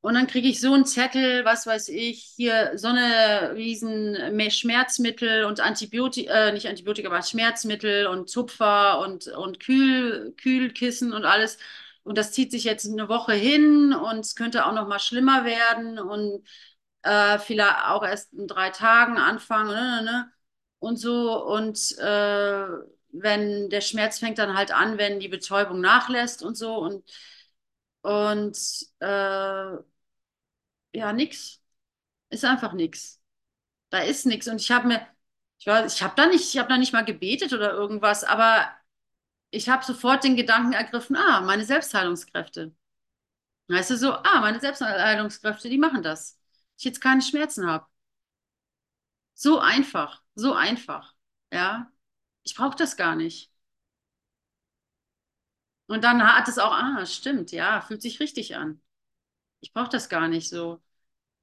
Und dann kriege ich so einen Zettel, was weiß ich, hier so eine riesen Schmerzmittel und Antibiotika, äh, nicht Antibiotika, aber Schmerzmittel und Zupfer und, und Kühl, Kühlkissen und alles. Und das zieht sich jetzt eine Woche hin und es könnte auch noch mal schlimmer werden und äh, vielleicht auch erst in drei Tagen anfangen ne, ne, ne, und so. Und äh, wenn der Schmerz fängt dann halt an, wenn die Betäubung nachlässt und so. Und und äh, ja, nix. Ist einfach nix. Da ist nix. Und ich habe mir, ich ich habe da nicht, ich habe da nicht mal gebetet oder irgendwas, aber ich habe sofort den Gedanken ergriffen, ah, meine Selbstheilungskräfte. Weißt du, so, ah, meine Selbstheilungskräfte, die machen das. Ich jetzt keine Schmerzen habe. So einfach, so einfach. Ja, ich brauche das gar nicht. Und dann hat es auch, ah, stimmt, ja, fühlt sich richtig an. Ich brauche das gar nicht so.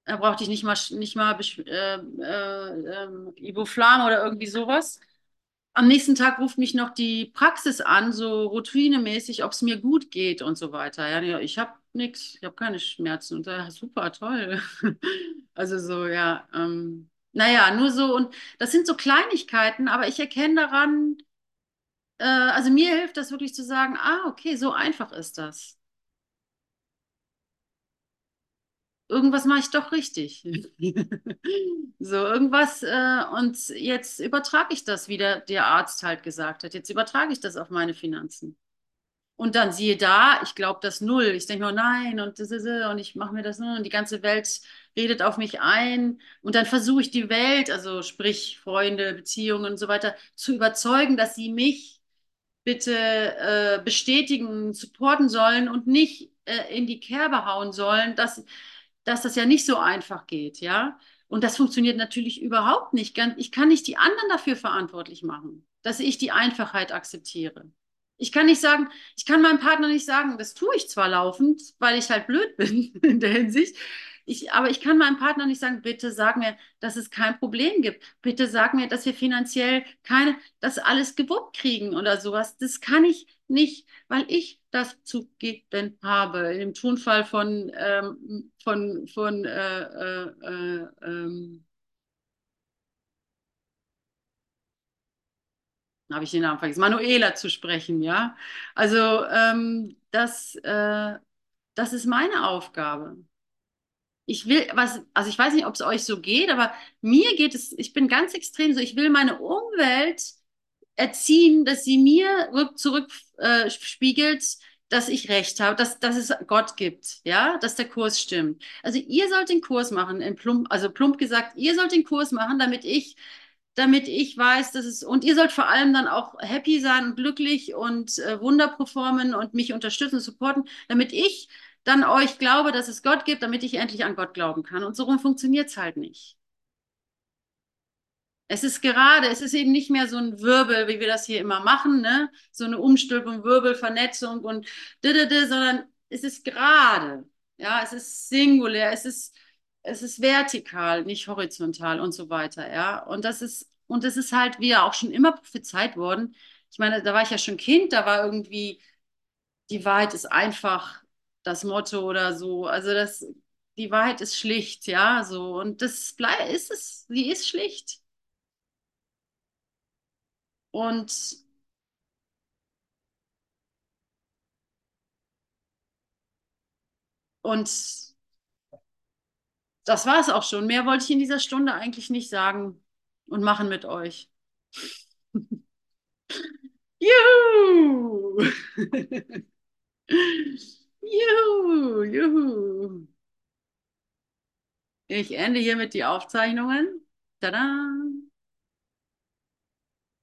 Da brauchte ich nicht mal, nicht mal äh, äh, äh, oder irgendwie sowas. Am nächsten Tag ruft mich noch die Praxis an, so routinemäßig, ob es mir gut geht und so weiter. Ja, ich habe nichts, ich habe keine Schmerzen. Und ja, super, toll. Also so, ja. Ähm, naja, nur so, und das sind so Kleinigkeiten, aber ich erkenne daran, äh, also mir hilft das wirklich zu sagen, ah, okay, so einfach ist das. Irgendwas mache ich doch richtig. so, irgendwas, äh, und jetzt übertrage ich das, wie der, der Arzt halt gesagt hat. Jetzt übertrage ich das auf meine Finanzen. Und dann siehe da, ich glaube das null. Ich denke nur, nein, und und ich mache mir das nur und die ganze Welt redet auf mich ein. Und dann versuche ich die Welt, also sprich Freunde, Beziehungen und so weiter, zu überzeugen, dass sie mich bitte äh, bestätigen, supporten sollen und nicht äh, in die Kerbe hauen sollen, dass, dass das ja nicht so einfach geht, ja. Und das funktioniert natürlich überhaupt nicht. Ich kann nicht die anderen dafür verantwortlich machen, dass ich die Einfachheit akzeptiere. Ich kann nicht sagen, ich kann meinem Partner nicht sagen, das tue ich zwar laufend, weil ich halt blöd bin in der Hinsicht. Ich, aber ich kann meinem Partner nicht sagen, bitte sag mir, dass es kein Problem gibt. Bitte sag mir, dass wir finanziell keine, das alles gewuppt kriegen oder sowas. Das kann ich nicht, weil ich das zu geben habe. Im Tonfall von, ähm, von, von äh, äh, äh, ähm, habe ich den Namen vergessen, Manuela zu sprechen, ja. Also ähm, das, äh, das ist meine Aufgabe. Ich will, was, also ich weiß nicht, ob es euch so geht, aber mir geht es, ich bin ganz extrem so, ich will meine Umwelt erziehen, dass sie mir zurückspiegelt, äh, dass ich recht habe, dass, dass es Gott gibt, ja, dass der Kurs stimmt. Also ihr sollt den Kurs machen, in plump, also plump gesagt, ihr sollt den Kurs machen, damit ich damit ich weiß, dass es, und ihr sollt vor allem dann auch happy sein und glücklich und äh, Wunder performen und mich unterstützen, supporten, damit ich dann euch glaube, dass es Gott gibt, damit ich endlich an Gott glauben kann. Und so rum funktioniert es halt nicht. Es ist gerade, es ist eben nicht mehr so ein Wirbel, wie wir das hier immer machen, ne? So eine Umstülpung, Wirbel, Vernetzung und sondern es ist gerade. Ja, es ist singulär, es ist es ist vertikal, nicht horizontal und so weiter, ja. Und das ist, und das ist halt, wie ja auch schon immer prophezeit worden. Ich meine, da war ich ja schon Kind, da war irgendwie, die Wahrheit ist einfach das Motto oder so. Also das, die Wahrheit ist schlicht, ja, so. Und das ist es, sie ist schlicht. Und und das war es auch schon. Mehr wollte ich in dieser Stunde eigentlich nicht sagen und machen mit euch. Juhu! juhu, juhu. Ich ende hiermit die Aufzeichnungen. Tada!